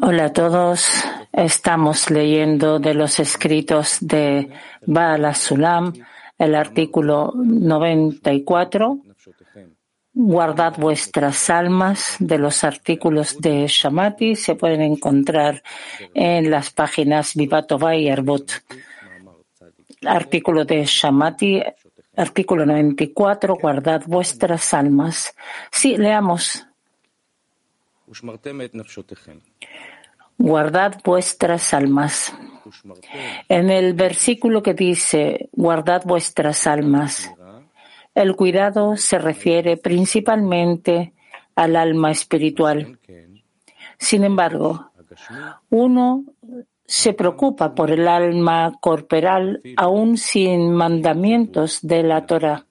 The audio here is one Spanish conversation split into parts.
Hola a todos. Estamos leyendo de los escritos de Baal Sulam el artículo 94. Guardad vuestras almas de los artículos de Shamati. Se pueden encontrar en las páginas Vivatova y Arbut. Artículo de Shamati, artículo 94. Guardad vuestras almas. Sí, leamos. Guardad vuestras almas. En el versículo que dice, guardad vuestras almas, el cuidado se refiere principalmente al alma espiritual. Sin embargo, uno se preocupa por el alma corporal aún sin mandamientos de la Torah.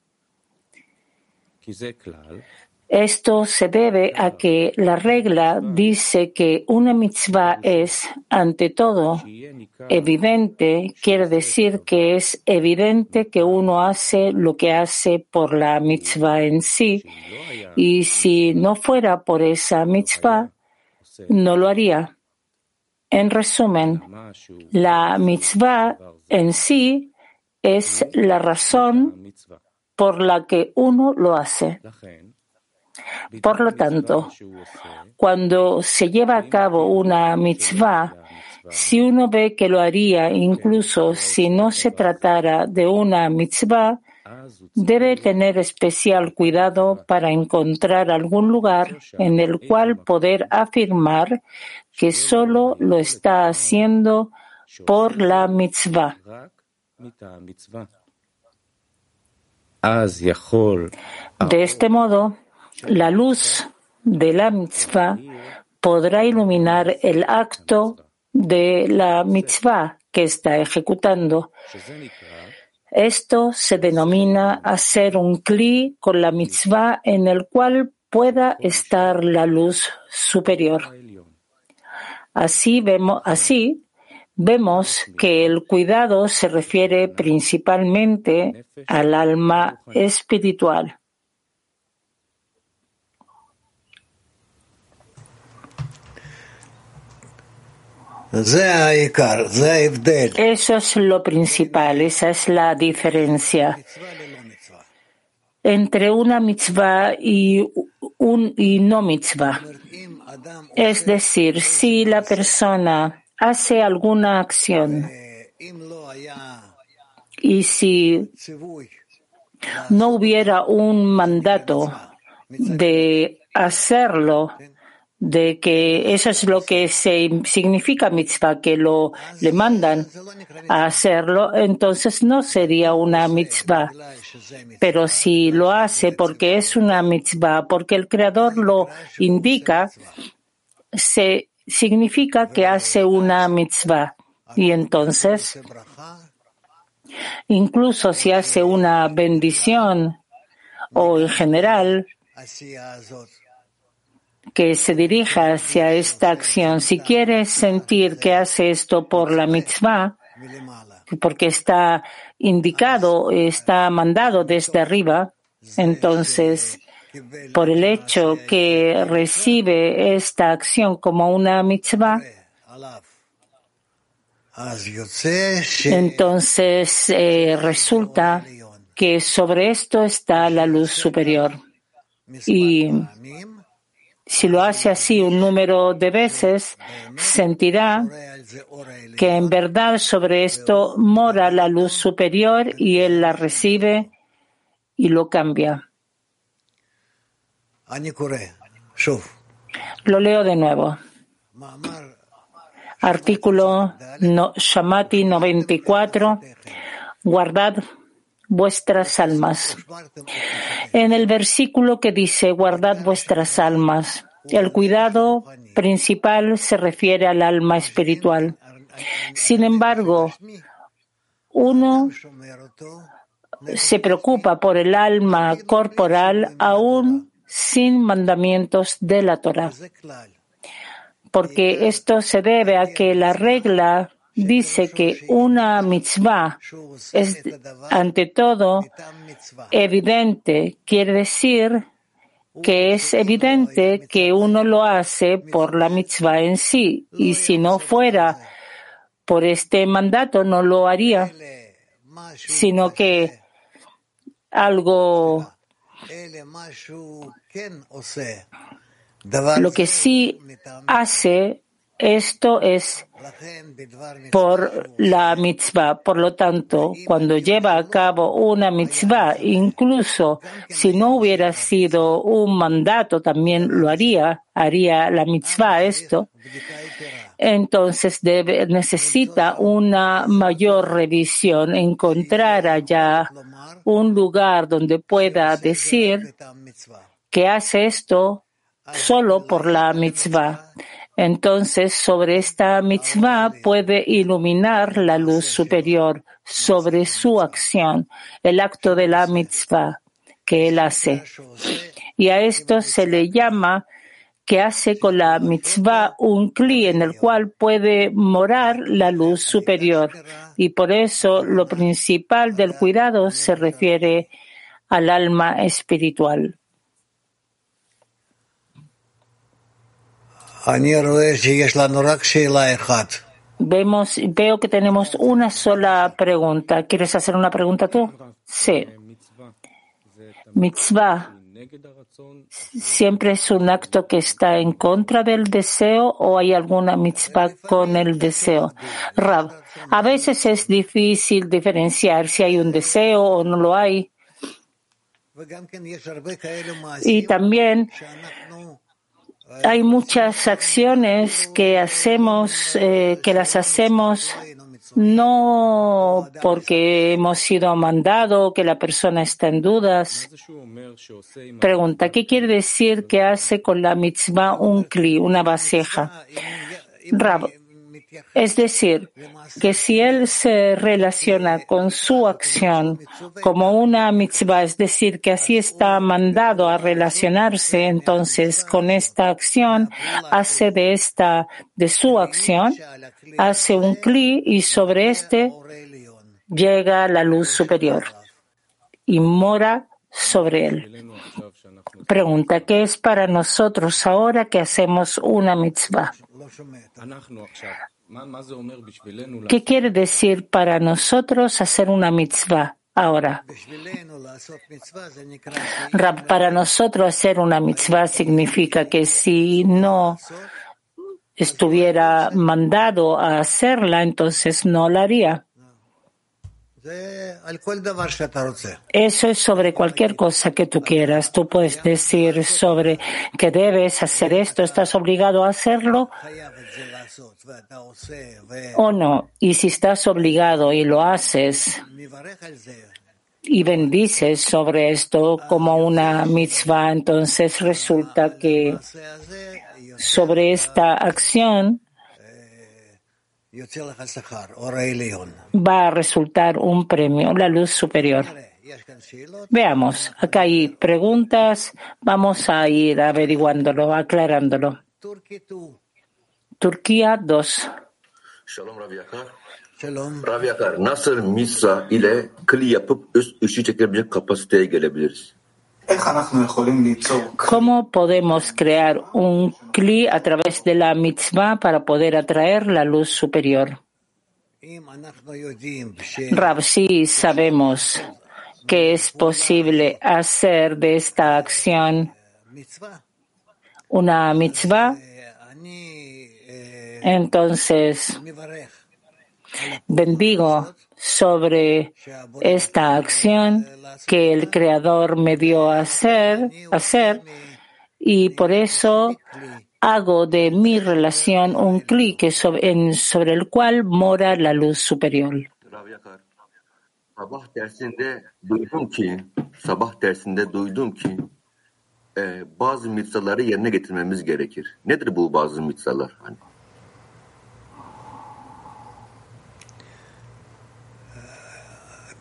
Esto se debe a que la regla dice que una mitzvah es, ante todo, evidente, quiere decir que es evidente que uno hace lo que hace por la mitzvah en sí, y si no fuera por esa mitzvah, no lo haría. En resumen, la mitzvah en sí es la razón por la que uno lo hace. Por lo tanto, cuando se lleva a cabo una mitzvah, si uno ve que lo haría incluso si no se tratara de una mitzvah, debe tener especial cuidado para encontrar algún lugar en el cual poder afirmar que solo lo está haciendo por la mitzvah. De este modo, la luz de la mitzvah podrá iluminar el acto de la mitzvah que está ejecutando. Esto se denomina hacer un kli con la mitzvah en el cual pueda estar la luz superior. Así vemos, así vemos que el cuidado se refiere principalmente al alma espiritual. Eso es lo principal, esa es la diferencia entre una mitzvah y, un, y no mitzvah. Es decir, si la persona hace alguna acción y si no hubiera un mandato de hacerlo, de que eso es lo que se significa mitzvah, que lo le mandan a hacerlo, entonces no sería una mitzvah. Pero si lo hace porque es una mitzvah, porque el Creador lo indica, se significa que hace una mitzvah. Y entonces, incluso si hace una bendición o en general, que se dirija hacia esta acción, si quiere sentir que hace esto por la mitzvah, porque está indicado, está mandado desde arriba, entonces, por el hecho que recibe esta acción como una mitzvah, entonces eh, resulta que sobre esto está la luz superior. Y si lo hace así un número de veces, sentirá que en verdad sobre esto mora la luz superior y él la recibe y lo cambia. Lo leo de nuevo. Artículo no, Shamati 94. Guardad vuestras almas. En el versículo que dice, guardad vuestras almas, el cuidado principal se refiere al alma espiritual. Sin embargo, uno se preocupa por el alma corporal aún sin mandamientos de la Torah. Porque esto se debe a que la regla dice que una mitzvah es ante todo evidente, quiere decir que es evidente que uno lo hace por la mitzvah en sí, y si no fuera por este mandato no lo haría, sino que algo lo que sí hace esto es por la mitzvah. Por lo tanto, cuando lleva a cabo una mitzvah, incluso si no hubiera sido un mandato, también lo haría, haría la mitzvah esto. Entonces necesita una mayor revisión, encontrar allá un lugar donde pueda decir que hace esto solo por la mitzvah. Entonces, sobre esta mitzvah puede iluminar la luz superior sobre su acción, el acto de la mitzvah que él hace. Y a esto se le llama que hace con la mitzvah un cli en el cual puede morar la luz superior. Y por eso lo principal del cuidado se refiere al alma espiritual. Vemos, veo que tenemos una sola pregunta. ¿Quieres hacer una pregunta tú? Sí. Mitzvah siempre es un acto que está en contra del deseo o hay alguna mitzvah con el deseo. Rab, a veces es difícil diferenciar si hay un deseo o no lo hay. Y también hay muchas acciones que hacemos, eh, que las hacemos no porque hemos sido mandados, que la persona está en dudas. Pregunta, ¿qué quiere decir que hace con la mitzvah un kli, una vasija? Rab, es decir, que si él se relaciona con su acción como una mitzvah, es decir, que así está mandado a relacionarse, entonces con esta acción hace de esta, de su acción, hace un cli y sobre este llega la luz superior y mora sobre él. Pregunta, ¿qué es para nosotros ahora que hacemos una mitzvah? ¿Qué quiere decir para nosotros hacer una mitzvah ahora? Para nosotros hacer una mitzvah significa que si no estuviera mandado a hacerla, entonces no la haría. Eso es sobre cualquier cosa que tú quieras. Tú puedes decir sobre que debes hacer esto, estás obligado a hacerlo o no. Y si estás obligado y lo haces y bendices sobre esto como una mitzvah, entonces resulta que sobre esta acción va a resultar un premio, la luz superior. Veamos, acá hay preguntas, vamos a ir averiguándolo, aclarándolo. Turquía 2. Shalom Rav Yakar. Shalom. Rav Yakar, nasıl misra ile kli yapıp üst ışığı çekebilecek kapasiteye gelebiliriz? ¿Cómo podemos crear un cli a través de la mitzvah para poder atraer la luz superior? Rab, sí sabemos que es posible hacer de esta acción una mitzvah entonces, bendigo sobre esta acción que el Creador me dio a hacer, hacer y por eso hago de mi relación un clic sobre, sobre el cual mora la luz superior.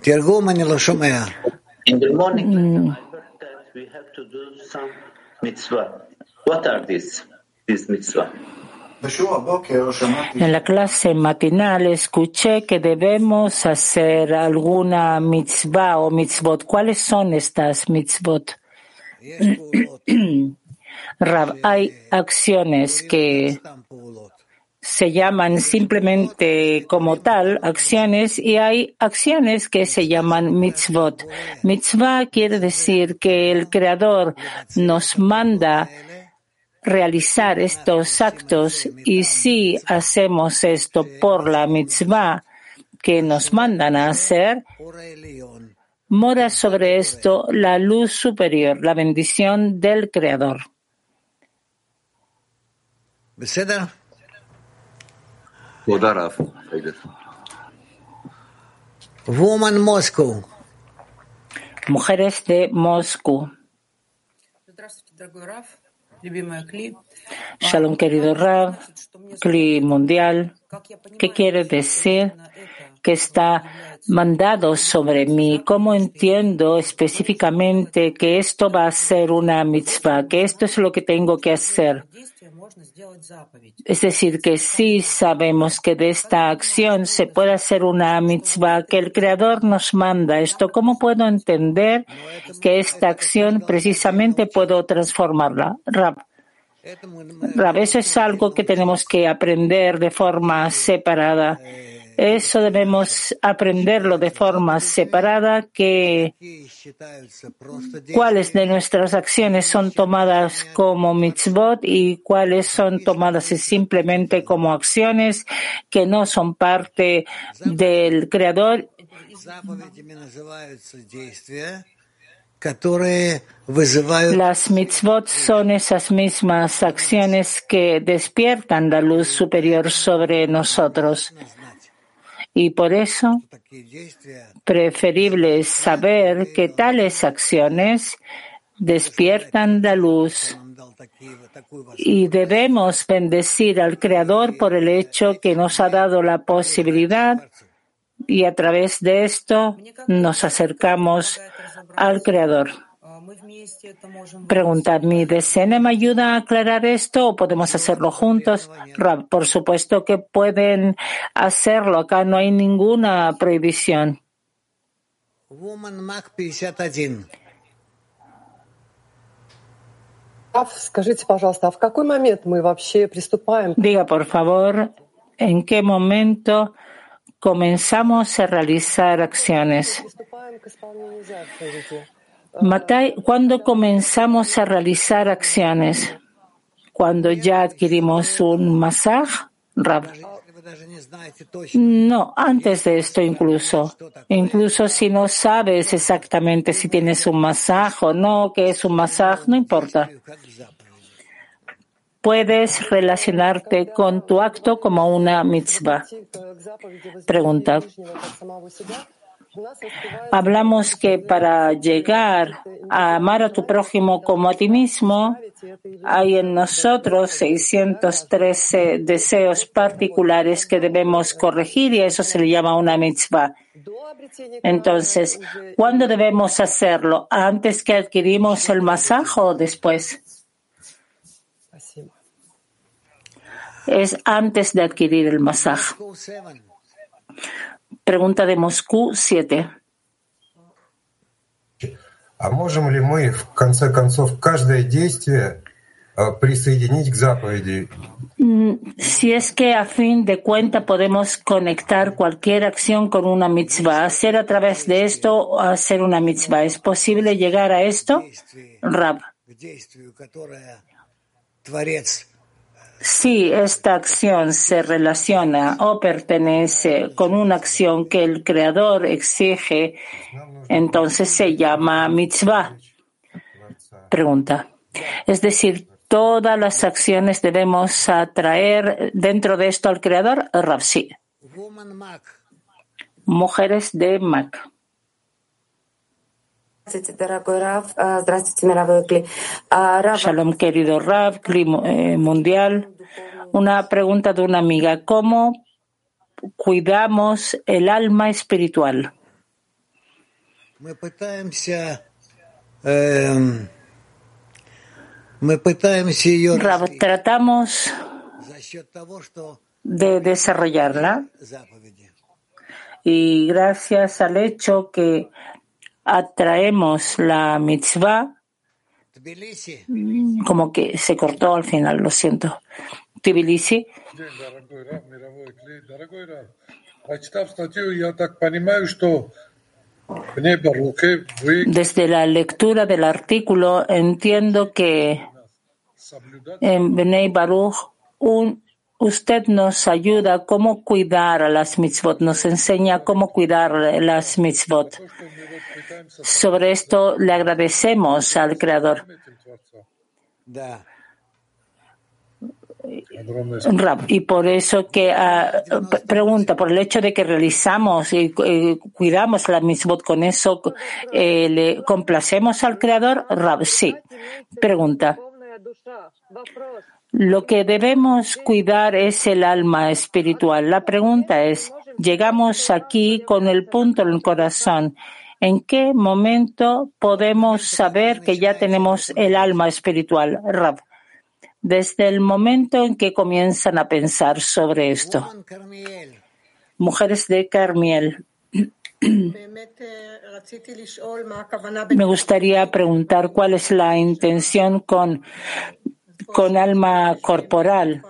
In the morning, mm. I heard that we have to do some mitzvah. What are these, these mitzvah? En la clase matinal escuché que debemos hacer alguna mitzvah o mitzvot. ¿Cuáles son estas mitzvot? Rab, hay acciones que se llaman simplemente como tal acciones y hay acciones que se llaman mitzvot. Mitzvah quiere decir que el Creador nos manda realizar estos actos y si hacemos esto por la mitzvah que nos mandan a hacer, mora sobre esto la luz superior, la bendición del Creador. Woman Moscow. Mujeres de Moscú. Shalom, querido Rav, Cli mundial. ¿Qué quiere decir que está mandado sobre mí? ¿Cómo entiendo específicamente que esto va a ser una mitzvah? Que esto es lo que tengo que hacer. Es decir, que sí sabemos que de esta acción se puede hacer una mitzvah, que el Creador nos manda esto. ¿Cómo puedo entender que esta acción precisamente puedo transformarla? Rab. Rab, eso es algo que tenemos que aprender de forma separada. Eso debemos aprenderlo de forma separada, que cuáles de nuestras acciones son tomadas como mitzvot y cuáles son tomadas simplemente como acciones que no son parte del Creador. Las mitzvot son esas mismas acciones que despiertan la luz superior sobre nosotros. Y por eso, preferible saber que tales acciones despiertan la luz y debemos bendecir al Creador por el hecho que nos ha dado la posibilidad y a través de esto nos acercamos al Creador. Preguntar, ¿mi decena me ayuda a aclarar esto o podemos hacerlo juntos? Por supuesto que pueden hacerlo. Acá no hay ninguna prohibición. Diga, por favor, ¿en qué momento comenzamos a realizar acciones? Matai, ¿cuándo comenzamos a realizar acciones? ¿Cuando ya adquirimos un masaj? No, antes de esto incluso. Incluso si no sabes exactamente si tienes un masaje o no, qué es un masaje, no importa. Puedes relacionarte con tu acto como una mitzvah. Pregunta. Hablamos que para llegar a amar a tu prójimo como a ti mismo, hay en nosotros 613 deseos particulares que debemos corregir y eso se le llama una mitzvah. Entonces, ¿cuándo debemos hacerlo? ¿Antes que adquirimos el masaje o después? Es antes de adquirir el masaje. Pregunta de Moscú 7. А можем ли мы, в конце концов, каждое действие присоединить к заповеди? Si es que a fin de cuenta podemos conectar cualquier acción con una mitzvah, hacer a través de esto hacer una mitzvah, ¿es posible llegar a esto? Rab. Si esta acción se relaciona o pertenece con una acción que el Creador exige, entonces se llama mitzvah. Pregunta. Es decir, todas las acciones debemos atraer dentro de esto al Creador, Rapsi. Mujeres de Mac. Shalom, querido Rav, eh, mundial. Una pregunta de una amiga. ¿Cómo cuidamos el alma espiritual? Rav, tratamos de desarrollarla y gracias al hecho que atraemos la mitzvah, Como que se cortó al final, lo siento. Tbilisi. Desde la lectura del artículo entiendo que en Bnei Baruch un, usted nos ayuda cómo cuidar a las mitzvot, nos enseña cómo cuidar las mitzvot. Sobre esto le agradecemos al Creador. Y por eso que uh, pregunta, por el hecho de que realizamos y, y cuidamos la mitzvot, con eso eh, le complacemos al Creador. Rab, sí. Pregunta. Lo que debemos cuidar es el alma espiritual. La pregunta es, llegamos aquí con el punto en el corazón. ¿En qué momento podemos saber que ya tenemos el alma espiritual? Rab desde el momento en que comienzan a pensar sobre esto. Mujeres de Carmiel. Me gustaría preguntar cuál es la intención con, con alma corporal,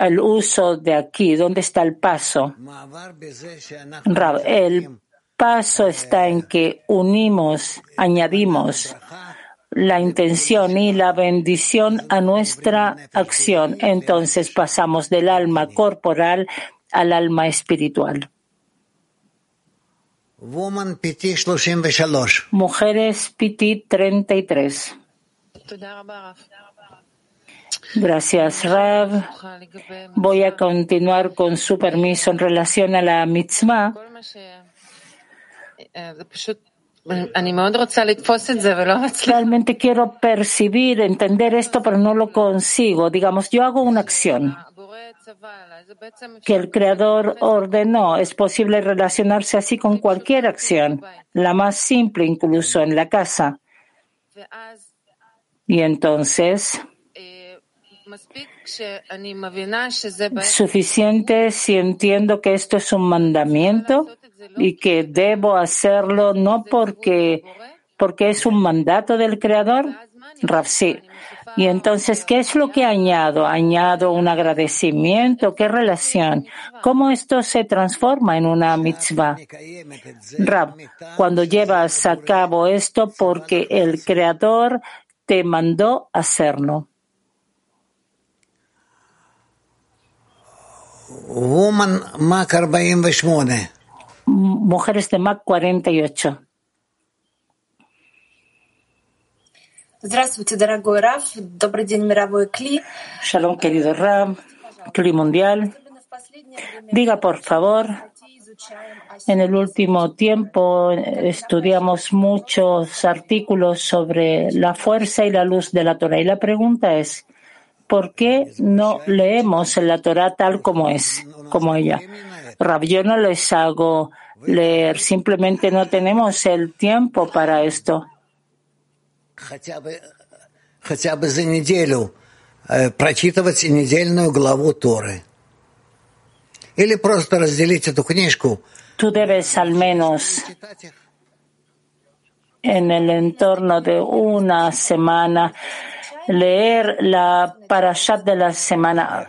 el uso de aquí, dónde está el paso. El paso está en que unimos, añadimos la intención y la bendición a nuestra acción. Entonces pasamos del alma corporal al alma espiritual. Mujeres Piti 33. Gracias, Rav. Voy a continuar con su permiso en relación a la mitzvah. Realmente quiero percibir, entender esto, pero no lo consigo. Digamos, yo hago una acción que el Creador ordenó. Es posible relacionarse así con cualquier acción, la más simple incluso en la casa. Y entonces, suficiente si entiendo que esto es un mandamiento y que debo hacerlo no porque, porque es un mandato del Creador? Rafsi. Y entonces, ¿qué es lo que añado? Añado un agradecimiento, ¿qué relación? ¿Cómo esto se transforma en una mitzvah? Rab, cuando llevas a cabo esto porque el Creador te mandó hacerlo. Woman Mac 48. Mujeres de Mac 48. Здравствуйте, дорогой Раф. Добрый день, мировой Кли. Shalom, querido Раф, Cli Mundial. Diga, por favor, en el último tiempo estudiamos muchos artículos sobre la fuerza y la luz de la Torah. Y la pregunta es, ¿por qué no leemos la Torah tal como es, como ella? Rab, yo no les hago leer, simplemente no tenemos el tiempo para esto. хотя бы за неделю прочитывать недельную главу Торы. Или просто разделить эту книжку. Tú debes al menos en el entorno de una semana leer la parashat de la semana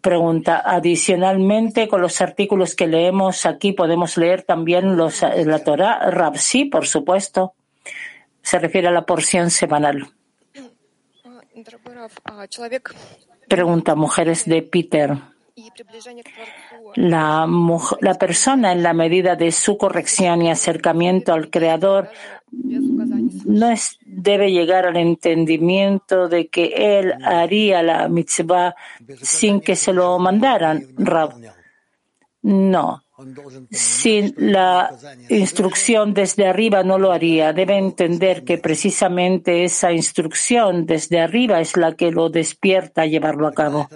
Pregunta. Adicionalmente, con los artículos que leemos aquí, podemos leer también los, la Torah. Rab, sí, por supuesto. Se refiere a la porción semanal. Pregunta. Mujeres de Peter. La, la, persona, en la medida de su corrección y acercamiento al Creador, no es, debe llegar al entendimiento de que él haría la mitzvah sin que se lo mandaran, Rab. No. Sin la instrucción desde arriba no lo haría. Debe entender que precisamente esa instrucción desde arriba es la que lo despierta a llevarlo a cabo.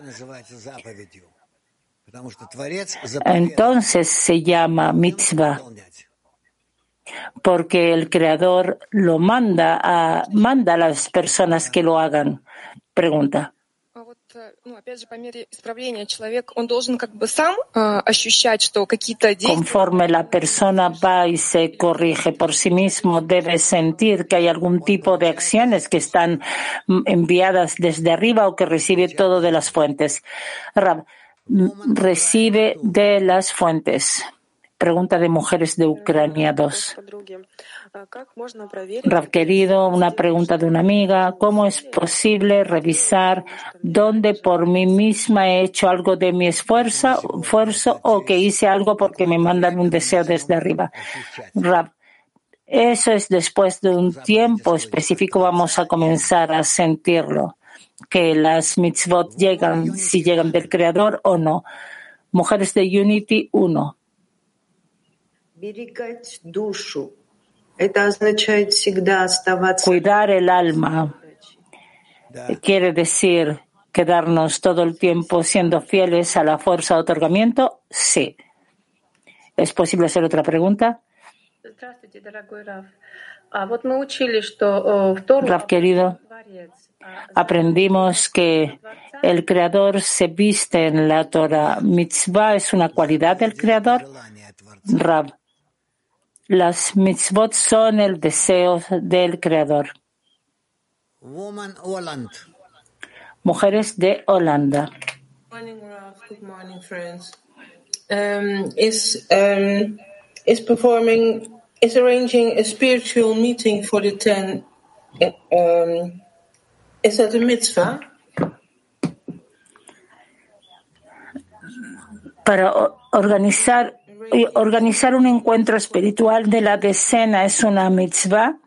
Entonces se llama mitzvah porque el Creador lo manda a, manda a las personas que lo hagan. Pregunta. Conforme la persona va y se corrige por sí mismo, debe sentir que hay algún tipo de acciones que están enviadas desde arriba o que recibe todo de las fuentes. recibe de las fuentes. Pregunta de mujeres de Ucrania 2. Rav querido, una pregunta de una amiga. ¿Cómo es posible revisar dónde por mí misma he hecho algo de mi esfuerzo, o que hice algo porque me mandan un deseo desde arriba? Rav, eso es después de un tiempo específico vamos a comenzar a sentirlo, que las mitzvot llegan, si llegan del Creador o no. Mujeres de Unity 1. Cuidar el alma quiere decir quedarnos todo el tiempo siendo fieles a la fuerza de otorgamiento. Sí. ¿Es posible hacer otra pregunta? Rav querido, aprendimos que el Creador se viste en la Torah. Mitzvah es una cualidad del Creador. Rav, las mitzvot son el deseo del Creador. Mujeres de Holanda. Good morning, friends. Um, is um, is performing is arranging a spiritual meeting for the ten. Um, is that a mitzvah? Para organizar organizar un encuentro espiritual de la decena es una mitzvah.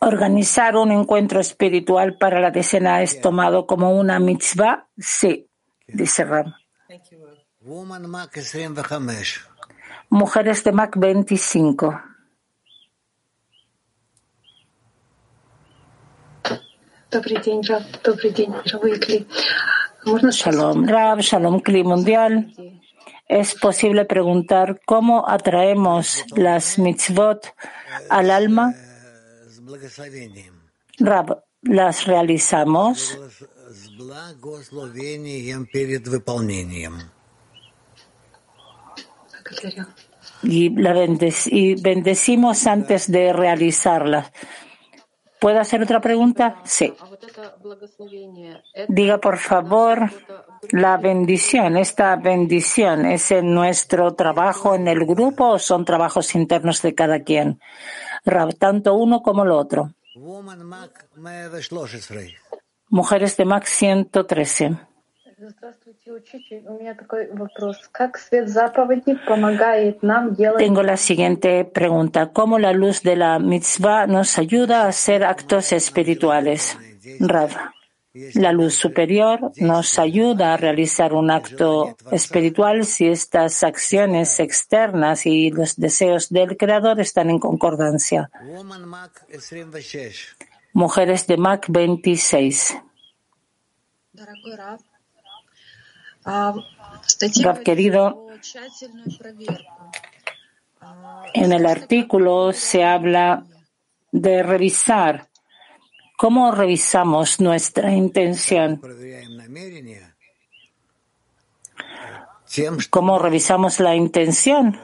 Organizar un encuentro espiritual para la decena es tomado como una mitzvah. Sí, dice Ram. Mujeres de Mac 25. Добрый день, Раб. Добрый день, Shalom Rab, Shalom Kli Mundial. Es posible preguntar cómo atraemos las mitzvot al alma. Rab, las realizamos. Y, y bendecimos antes de realizarlas. ¿Puedo hacer otra pregunta? Sí. Diga, por favor, la bendición. ¿Esta bendición es en nuestro trabajo en el grupo o son trabajos internos de cada quien? Tanto uno como el otro. Mujeres de Max 113. Tengo la siguiente pregunta. ¿Cómo la luz de la mitzvah nos ayuda a hacer actos espirituales? Rav. La luz superior nos ayuda a realizar un acto espiritual si estas acciones externas y los deseos del Creador están en concordancia. Mujeres de Mac 26. Rav querido, en el artículo se habla de revisar. ¿Cómo revisamos nuestra intención? ¿Cómo revisamos la intención?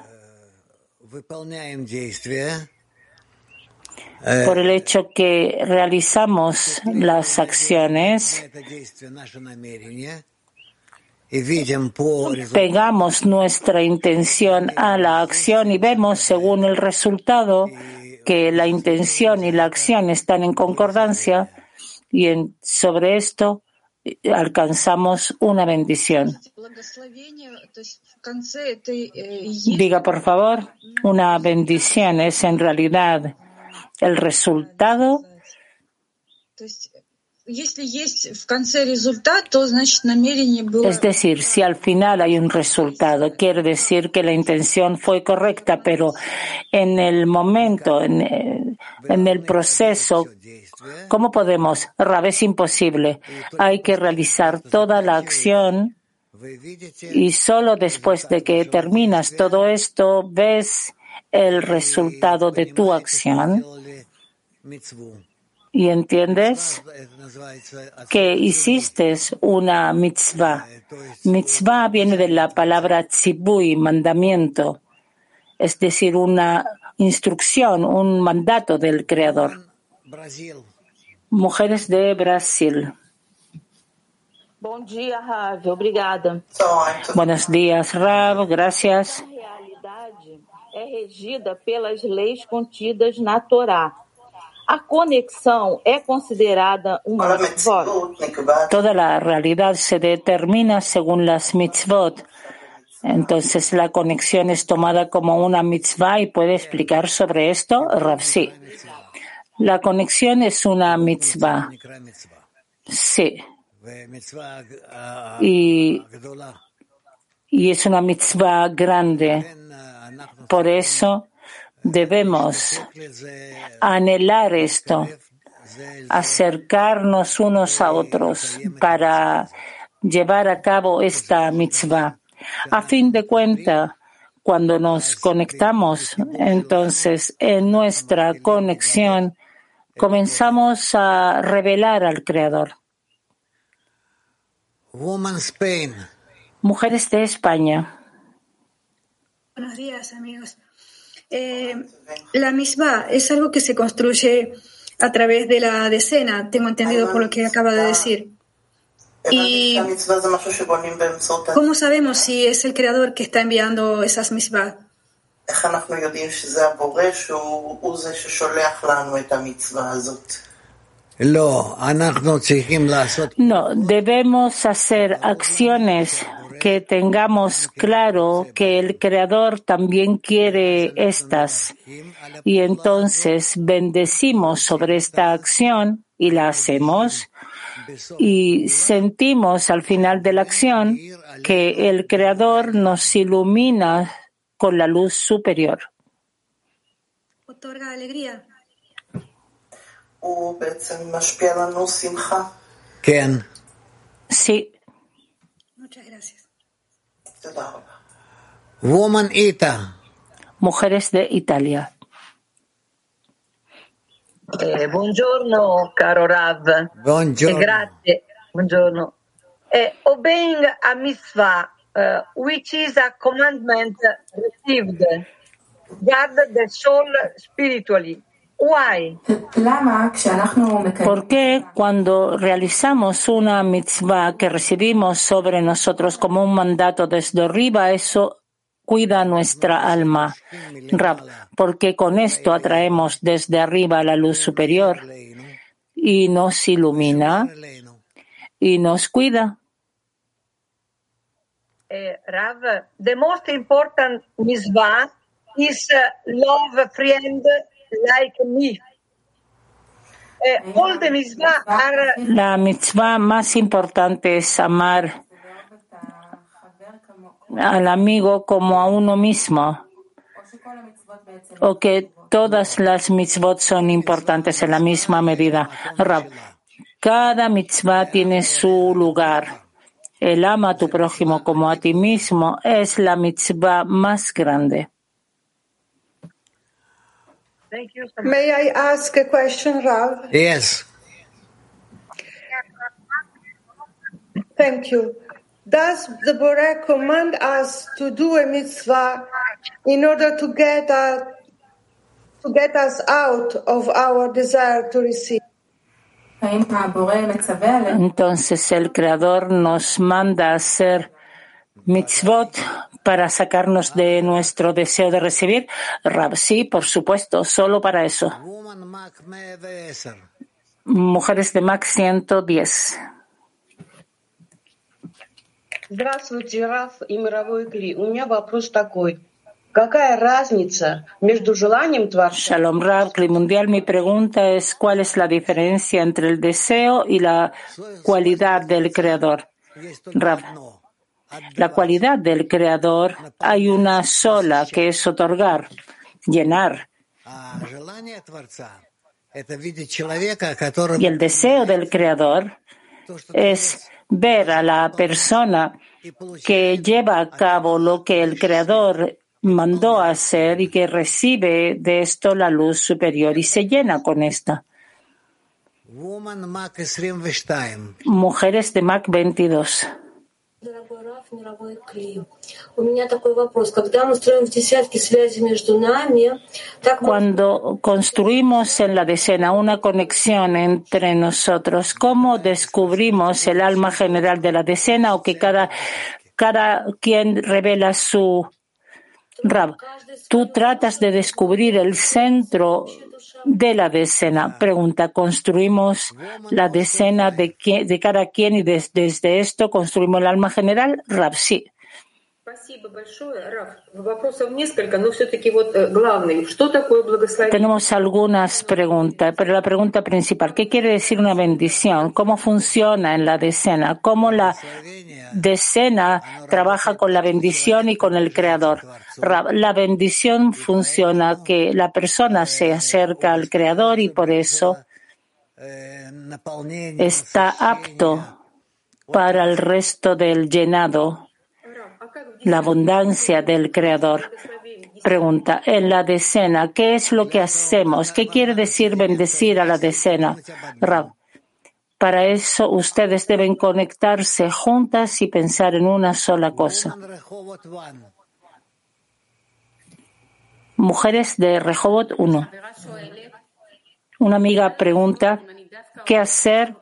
Por el hecho que realizamos las acciones pegamos nuestra intención a la acción y vemos según el resultado que la intención y la acción están en concordancia y sobre esto alcanzamos una bendición. Diga por favor, una bendición es en realidad el resultado es decir, si al final hay un resultado, quiere decir que la intención fue correcta, pero en el momento, en, el proceso, ¿cómo podemos? Rab, es imposible. Hay que realizar toda la acción y solo después de que terminas todo esto, ves el resultado de tu acción y entiendes que hiciste una mitzvah. Mitzvah viene de la palabra tzibui, mandamiento, es decir, una instrucción, un mandato del Creador. Mujeres de Brasil. Buenos días, Rav. Gracias. É regida pelas leis contidas na Torá. A conexão é considerada uma mitzvot? Toda la realidad se determina según las mitzvot. Entonces, la conexión es tomada como una mitzvah y puede explicar sobre esto, Rav. Sí. La conexión es una mitzvah. Sí. Y, y es una mitzvah grande. Por eso debemos anhelar esto, acercarnos unos a otros para llevar a cabo esta mitzvah. A fin de cuentas, cuando nos conectamos, entonces en nuestra conexión comenzamos a revelar al Creador. Mujeres de España. Buenos días, amigos. Eh, la misma es algo que se construye a través de la decena, tengo entendido por lo que acaba de decir. ¿Y cómo sabemos si es el creador que está enviando esas mismas? No, debemos hacer acciones que tengamos claro que el Creador también quiere estas. Y entonces bendecimos sobre esta acción y la hacemos. Y sentimos al final de la acción que el Creador nos ilumina con la luz superior. Otorga alegría. Sí. Woman Ita. Mujeres de Italia. Eh, buongiorno, caro Rav. Buongiorno. Eh, grazie. Buongiorno. Eh, obeying a mitzvah, uh, which is a commandment received, guard the soul spiritually. Why? ¿Por qué cuando realizamos una mitzvah que recibimos sobre nosotros como un mandato desde arriba, eso cuida nuestra alma? Rab, porque con esto atraemos desde arriba la luz superior y nos ilumina y nos cuida. Eh, Rav, the most important mitzvah is uh, love friend like me. Eh, all the mitzvah are La mitzvah más importante es amar al amigo como a uno mismo. O que todas las mitzvot son importantes en la misma medida. Rab, cada mitzvah tiene su lugar. El ama a tu prójimo como a ti mismo es la mitzvah más grande. Thank you so much. May I ask a question, Rav? Yes. Thank you. Does the Borah command us to do a mitzvah in order to get us, to get us out of our desire to receive? Entonces el Creador nos manda a hacer mitzvot para sacarnos de nuestro deseo de recibir. Rab, sí, por supuesto, solo para eso. Woman Mac 110. Mujeres de Max 110. Здравствуйте, Раф и мировой Кли. У меня вопрос такой. Какая разница между желанием Творца Shalom Rab, Kli Mundial, mi pregunta es cuál es la diferencia entre el deseo y la cualidad del Creador. Rab, la cualidad del creador, hay una sola que es otorgar, llenar. Y el deseo del creador es ver a la persona que lleva a cabo lo que el creador mandó hacer y que recibe de esto la luz superior y se llena con esta. Mujeres de Mac 22. Cuando construimos en la decena una conexión entre nosotros, ¿cómo descubrimos el alma general de la decena o que cada, cada quien revela su Rab? Tú tratas de descubrir el centro de la decena. Pregunta, ¿construimos la decena de, de cada quien y desde esto construimos el alma general? Rab, sí. Tenemos algunas preguntas, pero la pregunta principal, ¿qué quiere decir una bendición? ¿Cómo funciona en la decena? ¿Cómo la decena trabaja con la bendición y con el Creador? La bendición funciona que la persona se acerca al Creador y por eso está apto para el resto del llenado la abundancia del Creador. Pregunta, en la decena, ¿qué es lo que hacemos? ¿Qué quiere decir bendecir a la decena? Rab, para eso ustedes deben conectarse juntas y pensar en una sola cosa. Mujeres de Rehoboth 1. Una amiga pregunta, ¿qué hacer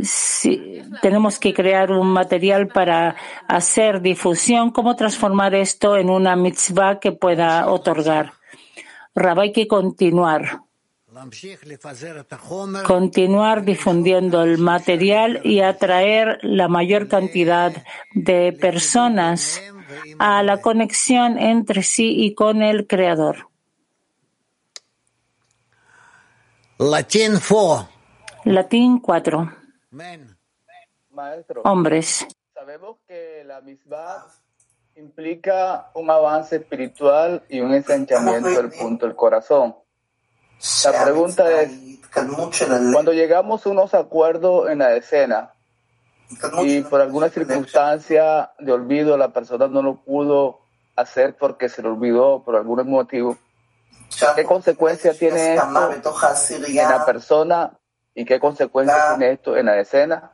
si tenemos que crear un material para hacer difusión, ¿cómo transformar esto en una mitzvah que pueda otorgar? Rab, hay que continuar. Continuar difundiendo el material y atraer la mayor cantidad de personas a la conexión entre sí y con el Creador. Latín 4. Latín 4. Maestro, Hombres. sabemos que la misma implica un avance espiritual y un ensanchamiento del punto del corazón. La pregunta es, cuando llegamos a unos acuerdos en la escena y por alguna circunstancia de olvido la persona no lo pudo hacer porque se le olvidó por algún motivo, ¿qué consecuencia tiene esto en la persona ¿Y qué consecuencias tiene esto en la escena?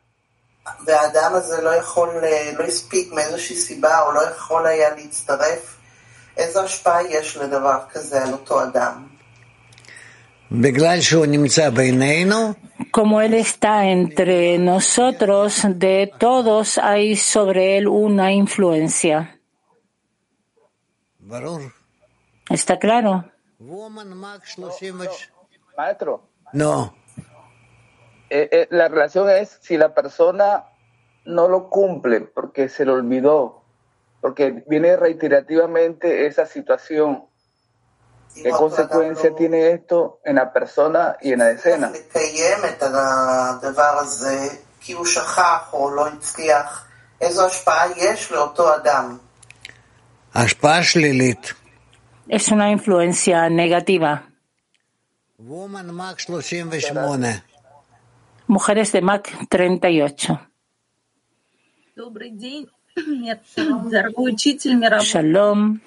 והאדם הזה לא יכול, לא הספיק מאיזושהי סיבה או לא יכול היה להצטרף, איזו השפעה יש לדבר כזה על אותו אדם? Como Él está entre nosotros, de todos hay sobre Él una influencia. ¿Está claro? Maestro. No. Eh, eh, la relación es si la persona no lo cumple porque se le olvidó, porque viene reiterativamente esa situación. ¿Qué consecuencia tiene esto en la persona y en la escena? Es una influencia negativa. Mujeres de Mac 38. Shalom,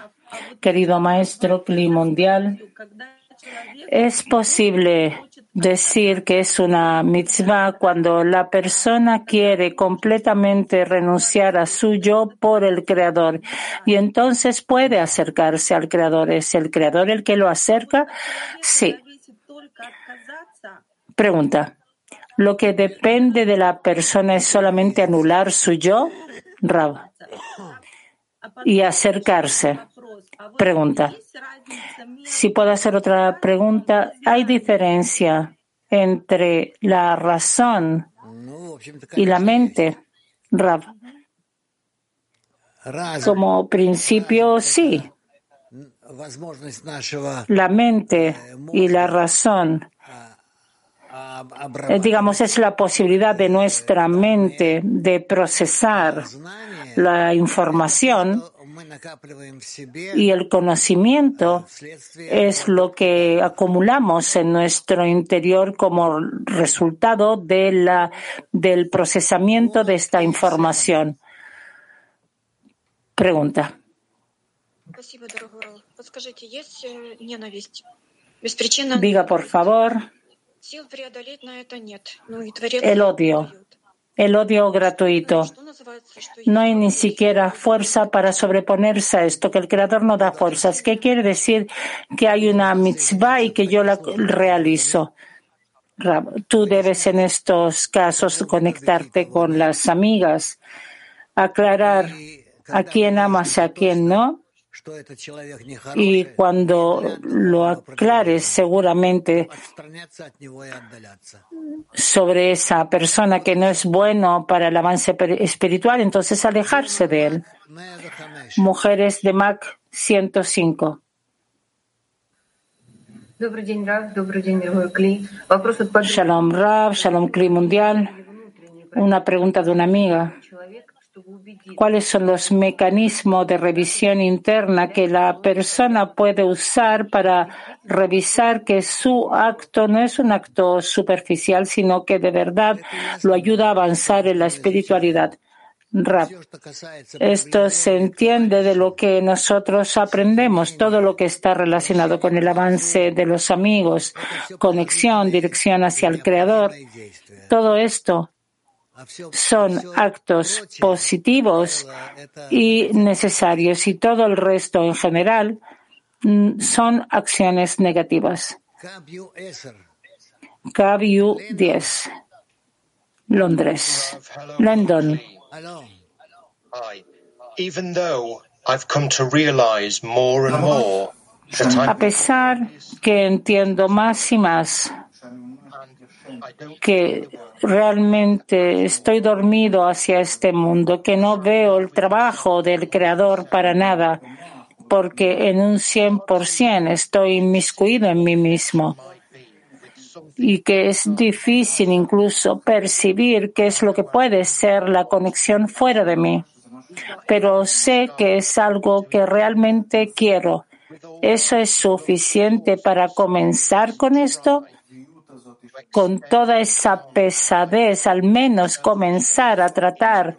querido maestro mundial. Es posible decir que es una mitzvah cuando la persona quiere completamente renunciar a su yo por el Creador y entonces puede acercarse al Creador. ¿Es el Creador el que lo acerca? Sí. Pregunta. Lo que depende de la persona es solamente anular su yo, Rab, y acercarse. Pregunta. Si puedo hacer otra pregunta, ¿hay diferencia entre la razón y la mente, Rab? Como principio, sí. La mente y la razón digamos, es la posibilidad de nuestra mente de procesar la información y el conocimiento es lo que acumulamos en nuestro interior como resultado de la, del procesamiento de esta información. Pregunta. Diga, por favor. El odio. El odio gratuito. No hay ni siquiera fuerza para sobreponerse a esto, que el Creador no da fuerzas. ¿Qué quiere decir que hay una mitzvah y que yo la realizo? Tú debes en estos casos conectarte con las amigas, aclarar a quién amas y a quién no. Y cuando lo aclares seguramente sobre esa persona que no es bueno para el avance espiritual, entonces alejarse de él. Mujeres de Mac 105. Shalom Rav, Shalom Kli Mundial. Una pregunta de una amiga. ¿Cuáles son los mecanismos de revisión interna que la persona puede usar para revisar que su acto no es un acto superficial, sino que de verdad lo ayuda a avanzar en la espiritualidad? Rap. Esto se entiende de lo que nosotros aprendemos, todo lo que está relacionado con el avance de los amigos, conexión, dirección hacia el Creador. Todo esto son actos positivos y necesarios y todo el resto en general mm, son acciones negativas. KBU 10, Londres, London. A pesar que entiendo más y más que realmente estoy dormido hacia este mundo, que no veo el trabajo del Creador para nada, porque en un 100% estoy inmiscuido en mí mismo y que es difícil incluso percibir qué es lo que puede ser la conexión fuera de mí. Pero sé que es algo que realmente quiero. ¿Eso es suficiente para comenzar con esto? Con toda esa pesadez, al menos comenzar a tratar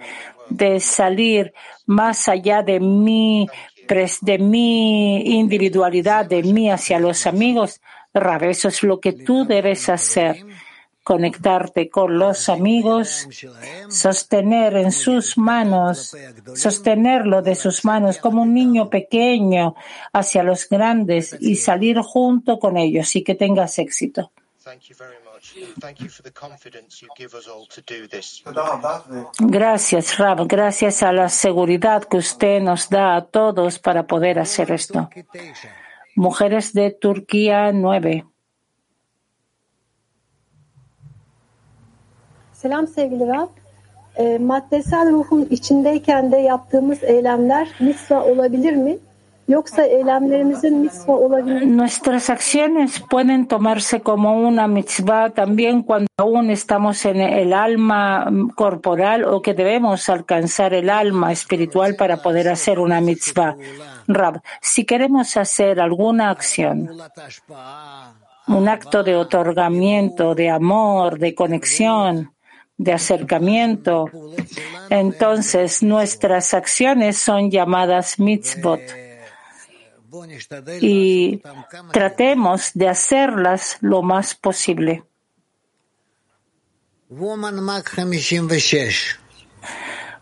de salir más allá de mí, de mi individualidad, de mí hacia los amigos, eso es lo que tú debes hacer. Conectarte con los amigos, sostener en sus manos, sostenerlo de sus manos como un niño pequeño hacia los grandes y salir junto con ellos y que tengas éxito. Gracias, Rab. Gracias a la seguridad que usted nos da a todos para poder hacer esto. Mujeres de Turquía 9. Selam sevgili Rab. E, maddesel ruhun içindeyken de yaptığımız eylemler misva olabilir mi? Nuestras acciones pueden tomarse como una mitzvah también cuando aún estamos en el alma corporal o que debemos alcanzar el alma espiritual para poder hacer una mitzvah. Rab, si queremos hacer alguna acción, un acto de otorgamiento, de amor, de conexión, de acercamiento, entonces nuestras acciones son llamadas mitzvot y tratemos de hacerlas lo más posible.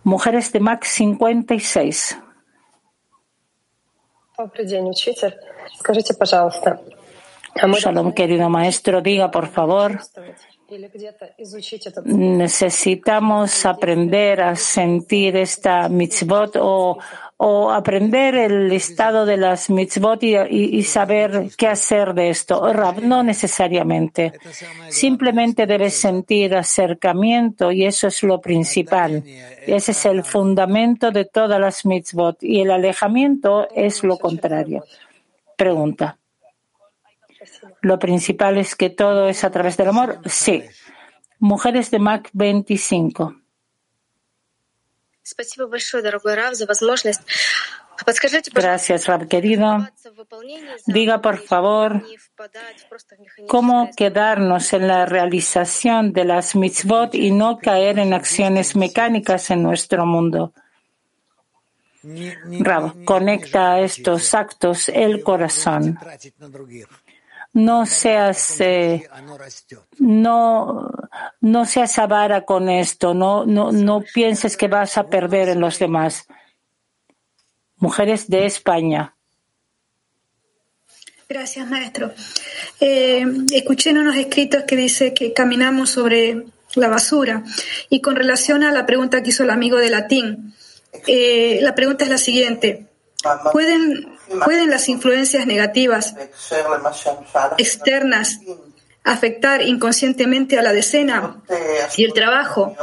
Mujeres de Mac 56. Shalom, querido maestro, diga por favor necesitamos aprender a sentir esta mitzvot o, o aprender el estado de las mitzvot y, saber qué hacer de esto. no necesariamente. Simplemente debes sentir acercamiento y eso es lo principal. Ese es el fundamento de todas las mitzvot y el alejamiento es lo contrario. Pregunta. Lo principal es que todo es a través del amor. Sí. Mujeres de Mac 25. Gracias, Rab querido. Diga, por favor, cómo quedarnos en la realización de las mitzvot y no caer en acciones mecánicas en nuestro mundo. Rab, conecta a estos actos el corazón no seas, eh, no, no seas avara con esto, no, no, no pienses que vas a perder en los demás. Mujeres de España. Gracias, maestro. Eh, escuché en unos escritos que dice que caminamos sobre la basura. Y con relación a la pregunta que hizo el amigo de latín, eh, la pregunta es la siguiente. ¿Pueden, ¿Pueden las influencias negativas externas afectar inconscientemente a la decena y el trabajo?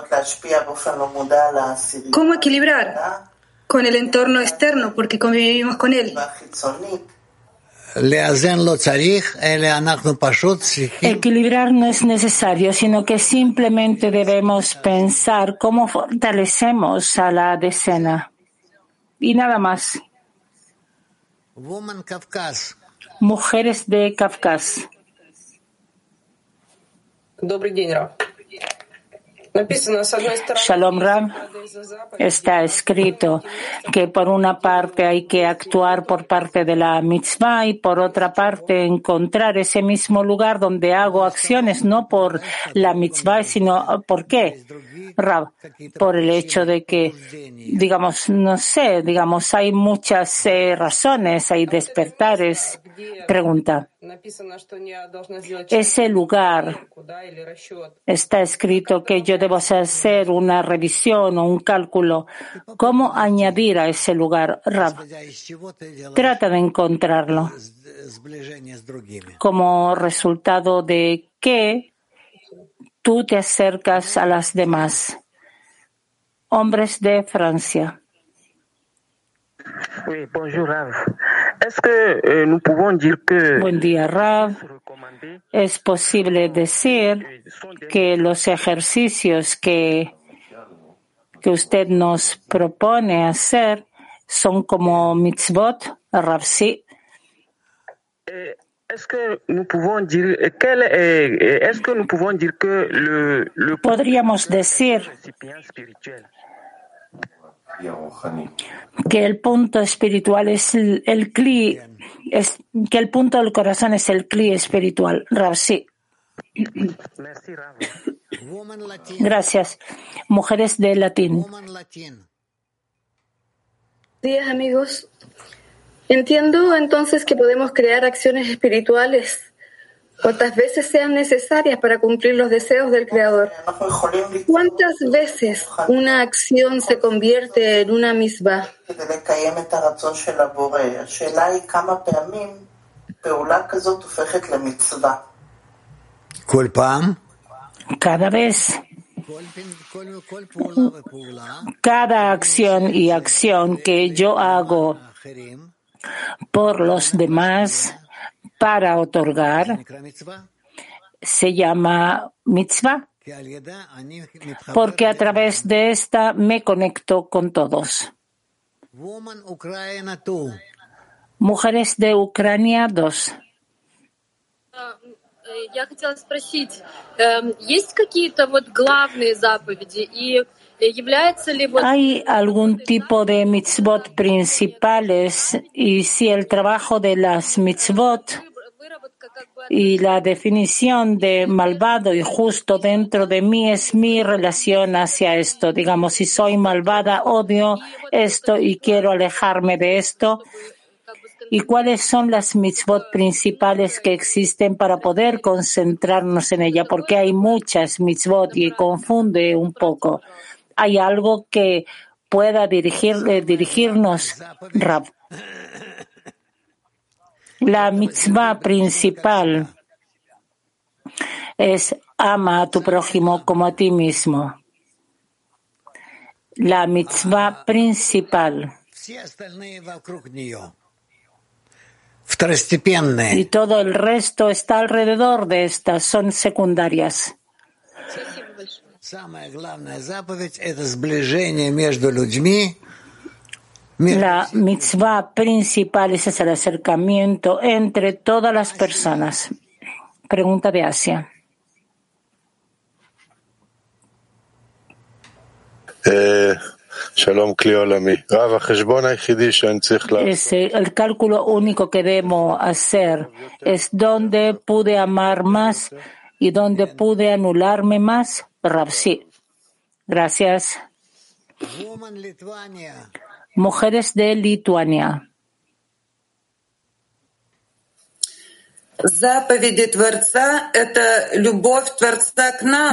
¿Cómo equilibrar con el entorno externo porque convivimos con él? Equilibrar no es necesario, sino que simplemente debemos pensar cómo fortalecemos a la decena. Y nada más. Mujeres de Kafkas. Shalom Ram está escrito que por una parte hay que actuar por parte de la mitzvah y por otra parte encontrar ese mismo lugar donde hago acciones, no por la mitzvah, sino por qué. Rab, por el hecho de que, digamos, no sé, digamos, hay muchas eh, razones, hay despertares. Pregunta. Ese lugar está escrito que yo debo hacer una revisión o un cálculo. ¿Cómo añadir a ese lugar, Rab? Trata de encontrarlo como resultado de que tú te acercas a las demás. Hombres de Francia. Buen día, Rav. Es posible decir que los ejercicios que, que usted nos propone hacer son como mitzvot, Rav, sí. Que nous pouvons dire quel est, est-ce que nous pouvons dire que le, le Podríamos decir que el punto espiritual es el, el cli, es, que el punto del corazón es el cli espiritual. Rav, sí. Gracias. Mujeres de latín. Días, amigos. Entiendo entonces que podemos crear acciones espirituales cuantas veces sean necesarias para cumplir los deseos del Creador. ¿Cuántas veces una acción se convierte en una misma? Cada vez. Cada acción y acción que yo hago por los demás para otorgar se llama mitzvah, porque a través de esta me conecto con todos. Mujeres de Ucrania 2. Я хотела спросить, есть какие-то вот главные заповеди и ¿Hay algún tipo de mitzvot principales? Y si el trabajo de las mitzvot y la definición de malvado y justo dentro de mí es mi relación hacia esto. Digamos, si soy malvada, odio esto y quiero alejarme de esto. ¿Y cuáles son las mitzvot principales que existen para poder concentrarnos en ella? Porque hay muchas mitzvot y confunde un poco hay algo que pueda dirigir, eh, dirigirnos, Rab. La mitzvah principal es ama a tu prójimo como a ti mismo. La mitzvah principal. Y todo el resto está alrededor de estas, son secundarias. La mitzvah principal es el acercamiento entre todas las personas. Pregunta de Asia. Eh, Es el cálculo único que debemos hacer es dónde pude amar más y dónde pude anularme más. Rapsi. Gracias. Mujeres de Lituania.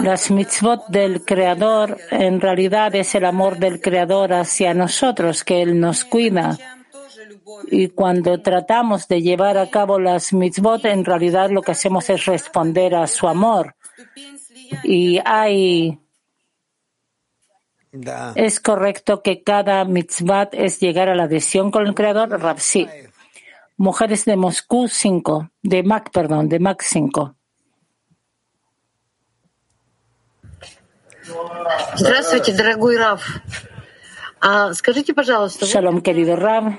Las mitzvot del Creador en realidad es el amor del Creador hacia nosotros, que Él nos cuida. Y cuando tratamos de llevar a cabo las mitzvot, en realidad lo que hacemos es responder a su amor Y hay. Es correcto que cada mitzvot es llegar a la adhesión con el Creador, Rapsi. Mujeres de Moscú 5, de Mac, perdón, de Mac 5. Здравствуйте, дорогой Раф. А, скажите, пожалуйста, Shalom, querido Rav.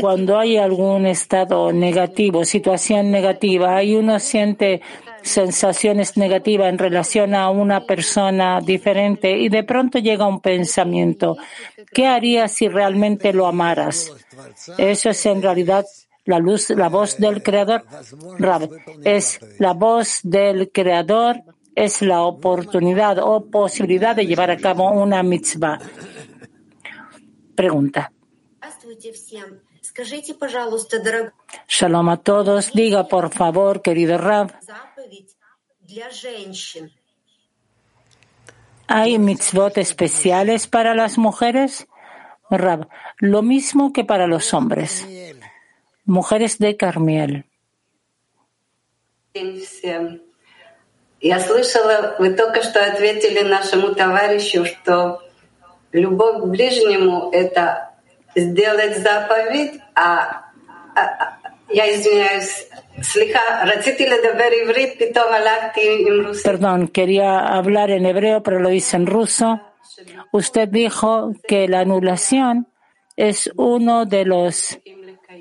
cuando hay algún estado negativo, situación negativa, y uno siente sensaciones negativas en relación a una persona diferente y de pronto llega un pensamiento, ¿qué harías si realmente lo amaras? Eso es en realidad la luz, la voz del Creador. es la voz del Creador, es la oportunidad o posibilidad de llevar a cabo una mitzvah. Pregunta. Shalom a todos. Diga, por favor, querido Rab, ¿hay mitzvot especiales para las mujeres? Rab, lo mismo que para los hombres. Mujeres de Carmiel. Я слышала, вы только что ответили нашему товарищу, что любовь к ближнему — это сделать заповедь, а, а я извиняюсь, Perdón, quería hablar en hebreo, pero lo hice en ruso. Usted dijo que la anulación es uno de los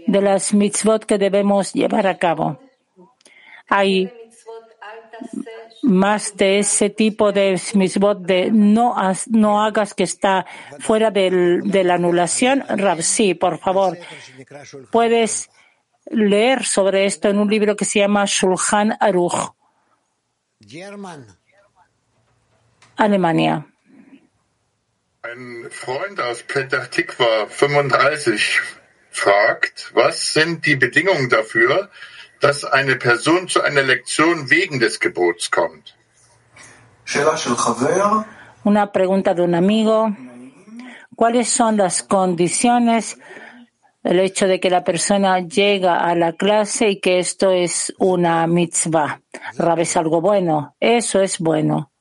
de las mitzvot que debemos llevar a cabo. Hay más de ese tipo de mitzvot de no, no hagas que está fuera del, de la anulación. sí, por favor, puedes leer sobre esto en un libro que se llama Shulchan Aruch. Alemania. Ein Freund aus Petach Tikva 35 fragt, was sind die Bedingungen dafür, dass eine Person zu einer Lektion wegen des Gebots kommt? Una pregunta de un amigo. ¿Cuáles son las condiciones el hecho de que la persona llega a la clase y que esto es una mitzvah. Rab es algo bueno. Eso es bueno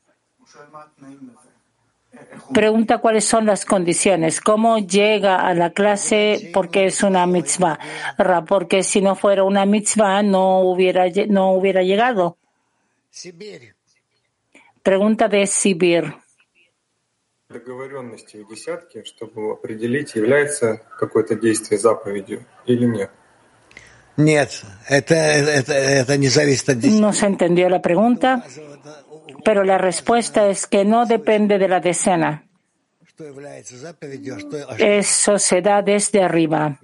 Pregunta cuáles son las condiciones. ¿Cómo llega a la clase porque es una mitzvah? Rab, porque si no fuera una mitzvah no hubiera, no hubiera llegado. Pregunta de Sibir договоренности в десятке, чтобы определить, является какое-то действие заповедью или нет? Нет, это, это, это не зависит от No se entendió la pregunta, pero la respuesta es que no depende de la decena. Eso se da desde arriba.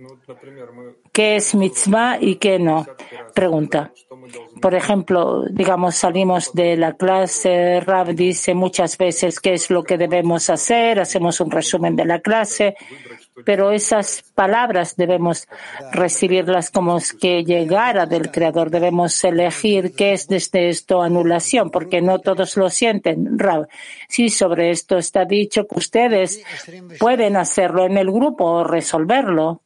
¿Qué es mitzvah y qué no? Pregunta. Por ejemplo, digamos, salimos de la clase, Rav dice muchas veces qué es lo que debemos hacer, hacemos un resumen de la clase, pero esas palabras debemos recibirlas como que llegara del Creador. Debemos elegir qué es desde esto anulación, porque no todos lo sienten. Rav, sí, sobre esto está dicho que ustedes pueden hacerlo en el grupo o resolverlo.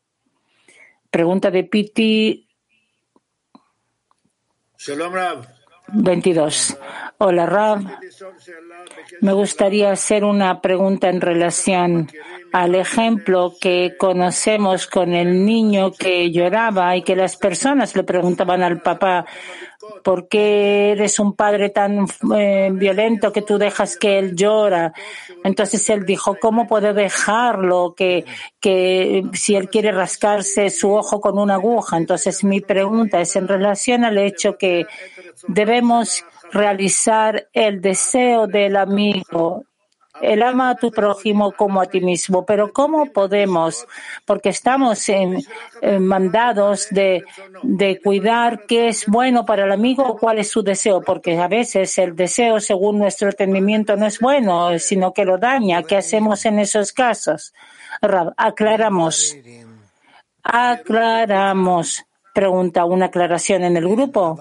Pregunta de Piti 22. Hola, Rav. Me gustaría hacer una pregunta en relación al ejemplo que conocemos con el niño que lloraba y que las personas le preguntaban al papá, ¿por qué eres un padre tan eh, violento que tú dejas que él llora? Entonces él dijo, ¿cómo puedo dejarlo? Que, que si él quiere rascarse su ojo con una aguja. Entonces mi pregunta es en relación al hecho que debemos realizar el deseo del amigo. El ama a tu prójimo como a ti mismo. Pero ¿cómo podemos? Porque estamos en, mandados de, de cuidar qué es bueno para el amigo o cuál es su deseo. Porque a veces el deseo, según nuestro entendimiento, no es bueno, sino que lo daña. ¿Qué hacemos en esos casos? Rab, aclaramos. Aclaramos. Pregunta una aclaración en el grupo.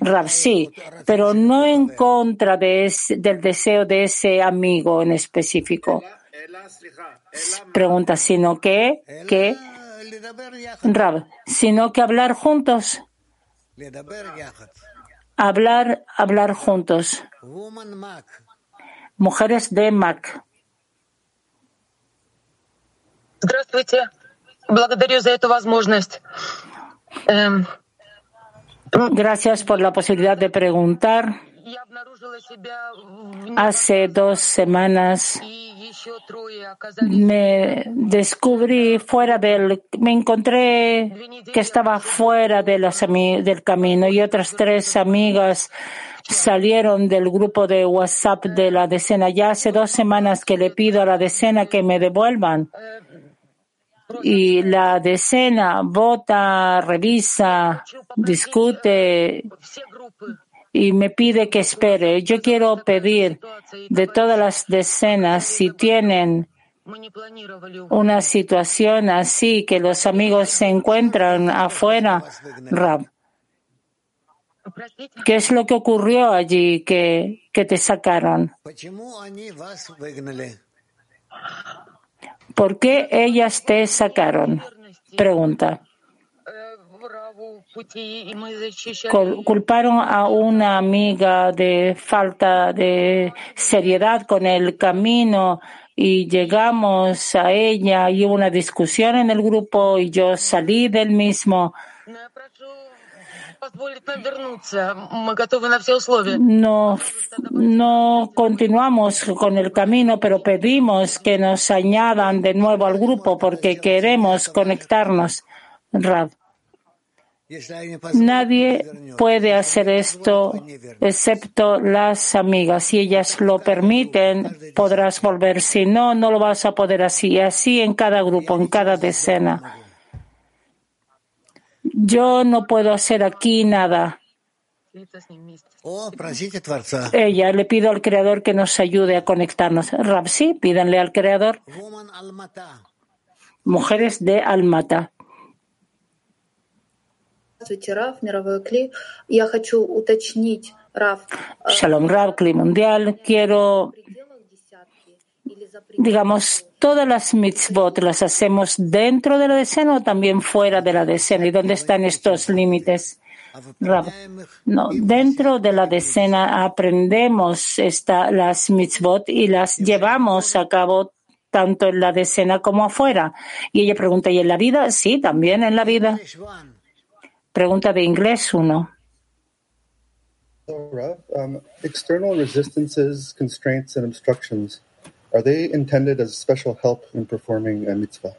Rab, sí, pero no en contra de ese- del deseo de ese amigo en específico. Pregunta, sino que, que, Rab, sino que hablar juntos. Hablar, hablar juntos. Mujeres de Mac. Здравствуйте. Благодарю за эту возможность. Эм, Gracias por la posibilidad de preguntar. Hace dos semanas me descubrí fuera del, me encontré que estaba fuera del camino y otras tres amigas salieron del grupo de WhatsApp de la decena. Ya hace dos semanas que le pido a la decena que me devuelvan. Y la decena vota, revisa, discute y me pide que espere. Yo quiero pedir de todas las decenas si tienen una situación así que los amigos se encuentran afuera, Rab. ¿Qué es lo que ocurrió allí que, que te sacaron? ¿Por qué ellas te sacaron? Pregunta. Cul- Culparon a una amiga de falta de seriedad con el camino y llegamos a ella y hubo una discusión en el grupo y yo salí del mismo. No, no continuamos con el camino, pero pedimos que nos añadan de nuevo al grupo porque queremos conectarnos. Nadie puede hacer esto excepto las amigas. Si ellas lo permiten, podrás volver. Si no, no lo vas a poder así. Así en cada grupo, en cada decena yo no puedo hacer aquí nada. Ella, le pido al Creador que nos ayude a conectarnos. Rapsi, pídanle al Creador. Mujeres de Almata. Shalom Ravkli Mundial, quiero digamos, todas las mitzvot las hacemos dentro de la decena o también fuera de la decena. ¿Y dónde están estos límites? No, dentro de la decena aprendemos esta, las mitzvot y las llevamos a cabo tanto en la decena como afuera. Y ella pregunta, ¿y en la vida? Sí, también en la vida. Pregunta de inglés uno. Um, external resistances, constraints, and obstructions, Are they intended as special help in performing a mitzvah?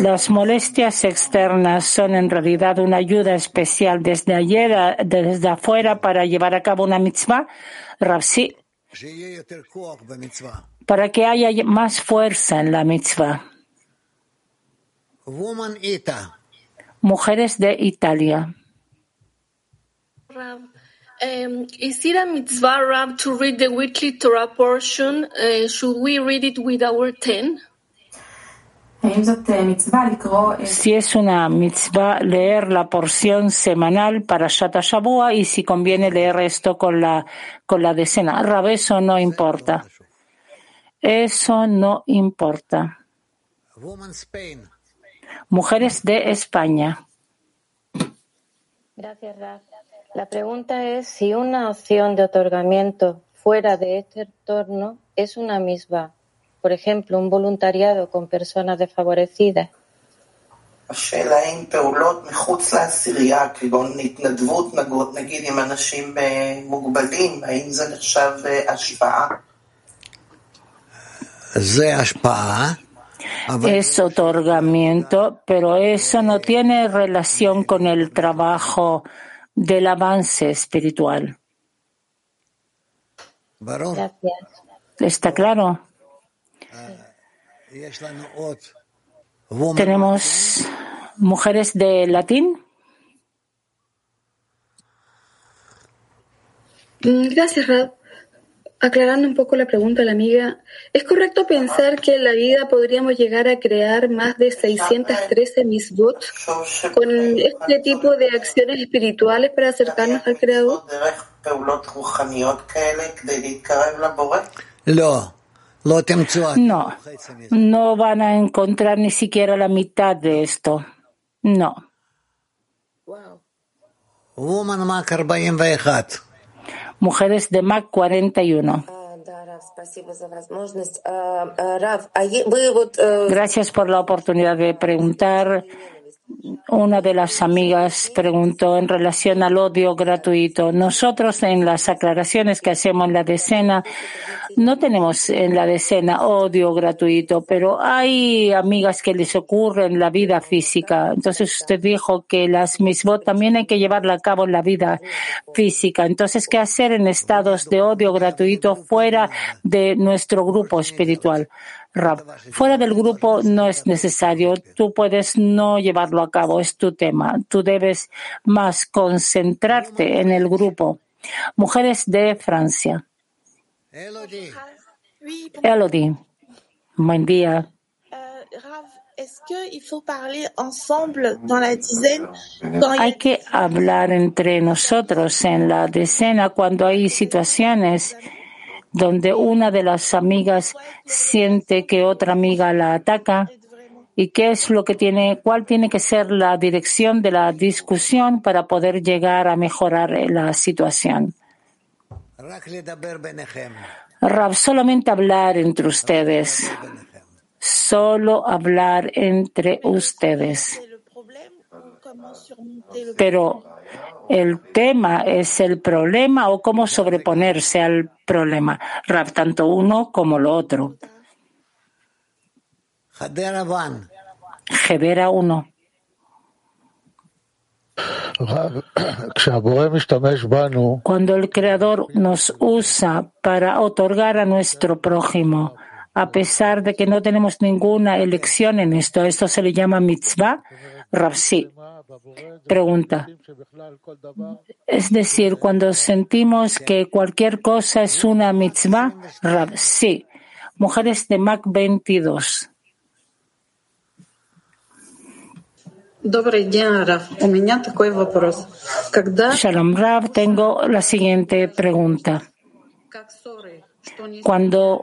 Las molestias externas son en realidad una ayuda especial desde ayer, desde afuera para llevar a cabo una mitzvah, Rapsi, para que haya más fuerza en la mitzvah. Mujeres de Italia. Rab, um, is it a mitzvah, Rab, to read the weekly Torah portion? Uh, should we read it with our ten? Si es una mitzvah, leer la porción semanal para Shata Shabua y si conviene leer esto con la, con la decena. Rab, eso no importa. Eso no importa. Mujeres de España. Gracias, Raf. La pregunta es si una opción de otorgamiento fuera de este entorno es una misma. Por ejemplo, un voluntariado con personas desfavorecidas. השאלה אם פעולות מחוץ לעשירייה, כגון התנדבות נגוד, נגיד עם אנשים אה, מוגבלים, האם זה נחשב אה, השפעה? זה השפעה. Es otorgamiento, pero eso no tiene relación con el trabajo del avance espiritual. Gracias. ¿Está claro? Tenemos mujeres de latín. Mm, Gracias, Rab. Aclarando un poco la pregunta de la amiga, ¿es correcto pensar que en la vida podríamos llegar a crear más de 613 misbot con este tipo de acciones espirituales para acercarnos al Creador? No. No, van a encontrar ni siquiera la mitad de esto. No. Mujeres de MAC 41. Gracias por la oportunidad de preguntar. Una de las amigas preguntó en relación al odio gratuito. Nosotros en las aclaraciones que hacemos en la decena, no tenemos en la decena odio gratuito, pero hay amigas que les ocurre en la vida física. Entonces usted dijo que las misbot también hay que llevarla a cabo en la vida física. Entonces, ¿qué hacer en estados de odio gratuito fuera de nuestro grupo espiritual? Rab, fuera del grupo no es necesario. Tú puedes no llevarlo a cabo, es tu tema. Tú debes más concentrarte en el grupo. Mujeres de Francia. Elodie. Buen día. A Hay que hablar entre nosotros en la decena cuando hay situaciones donde una de las amigas siente que otra amiga la ataca y qué es lo que tiene, cuál tiene que ser la dirección de la discusión para poder llegar a mejorar la situación. Rab, solamente hablar entre ustedes. Solo hablar entre ustedes. Pero el tema es el problema o cómo sobreponerse al problema. Rab, tanto uno como lo otro. Gedera uno. Cuando el Creador nos usa para otorgar a nuestro prójimo, a pesar de que no tenemos ninguna elección en esto, ¿esto se le llama mitzvah? Rav, sí pregunta. Es decir, cuando sentimos que cualquier cosa es una mitzvah, Rab, sí. Mujeres de Mac 22. Shalom Rab, tengo la siguiente pregunta. Cuando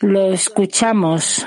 lo escuchamos,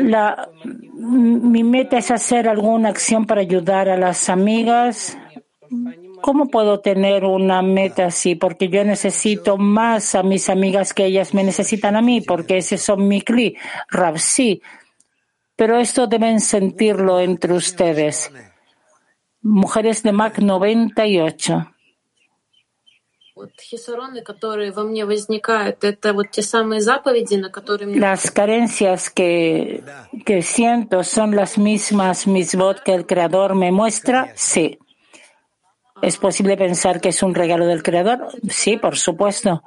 La, mi meta es hacer alguna acción para ayudar a las amigas. ¿Cómo puedo tener una meta así? Porque yo necesito más a mis amigas que ellas me necesitan a mí, porque ese son mi cli. Rab, sí. Pero esto deben sentirlo entre ustedes. Mujeres de Mac 98. Вот хисароны, которые во мне возникают, это вот те самые заповеди, на которые мне Las carencias que, que siento son las mismas misbot que el Creador me muestra. Sí. ¿Es posible pensar que es un regalo del Creador? Sí, por supuesto.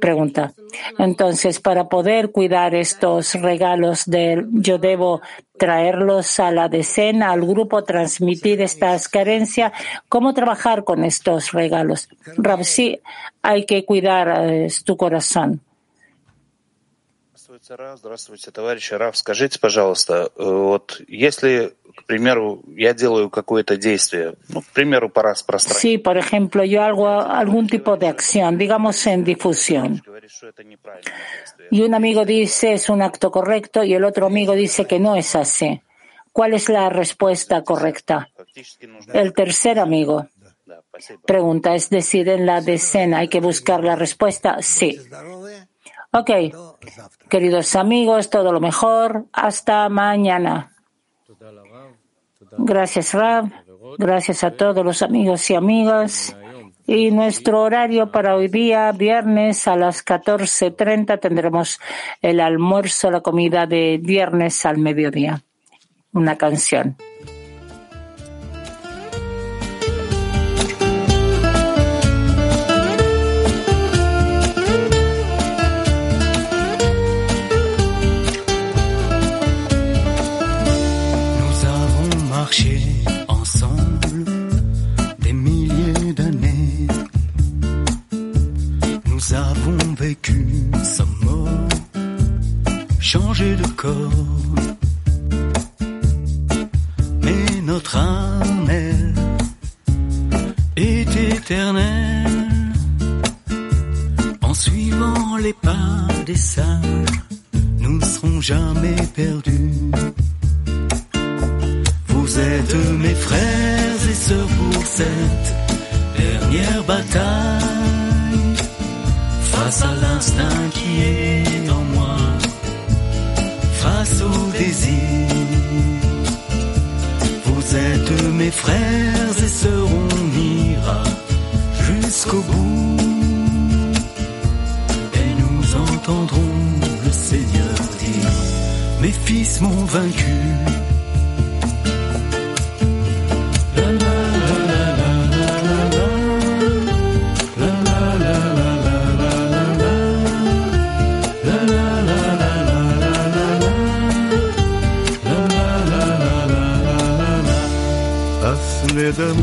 Pregunta. Entonces, para poder cuidar estos regalos de yo debo traerlos a la decena, al grupo, transmitir estas carencias. ¿Cómo trabajar con estos regalos? Rab, sí, hay que cuidar eh, tu corazón. Здравствуйте, Раф. Здравствуйте, товарищи. Раф, скажите, пожалуйста, э, вот если, к примеру, я делаю какое-то действие, ну, к примеру, по распространению, Sí, por ejemplo, yo hago algún tipo de acción, digamos en difusión. говорит, что это неправильное действие. Y un amigo dice es un acto correcto y el otro amigo dice que no es así. ¿Cuál es la respuesta correcta? Фактически нужно El tercer amigo. Pregunta, es decir, en la decena hay que buscar la respuesta. Sí. Ok. Queridos amigos, todo lo mejor. Hasta mañana. Gracias, Rab. Gracias a todos los amigos y amigas. Y nuestro horario para hoy día, viernes a las 14.30, tendremos el almuerzo, la comida de viernes al mediodía. Una canción. Vécu sans mort, changé de corps. Mais notre âme, est éternelle. En suivant les pas des sages, nous ne serons jamais perdus. Vous êtes mes frères et sœurs pour cette dernière bataille. Face à l'instinct qui est en moi, face au désir. Vous êtes mes frères et sœurs, on ira jusqu'au bout. Et nous entendrons le Seigneur dire, mes fils m'ont vaincu.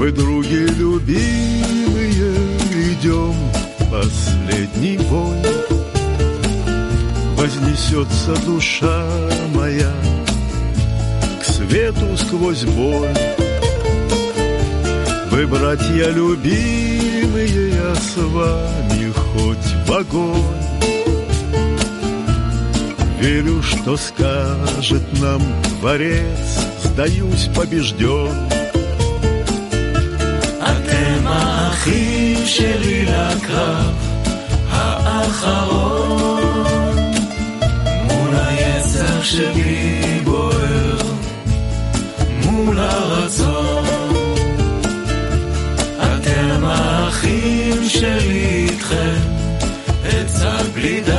Мы, други любимые, идем последний бой. Вознесется душа моя к свету сквозь боль. Вы, братья любимые, я с вами хоть в огонь. Верю, что скажет нам Творец, сдаюсь побежден. אתם האחים שלי לקרב האחרון מול היצר שבי בוער מול הרצון אתם האחים שלי איתכם עצה בלי די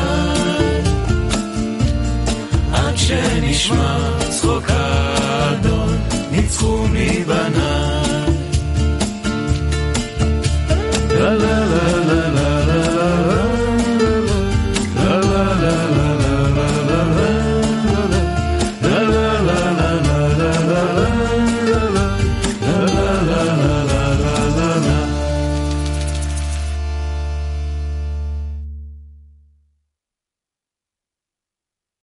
עד שנשמע צחוק האדון ניצחו מבניי La la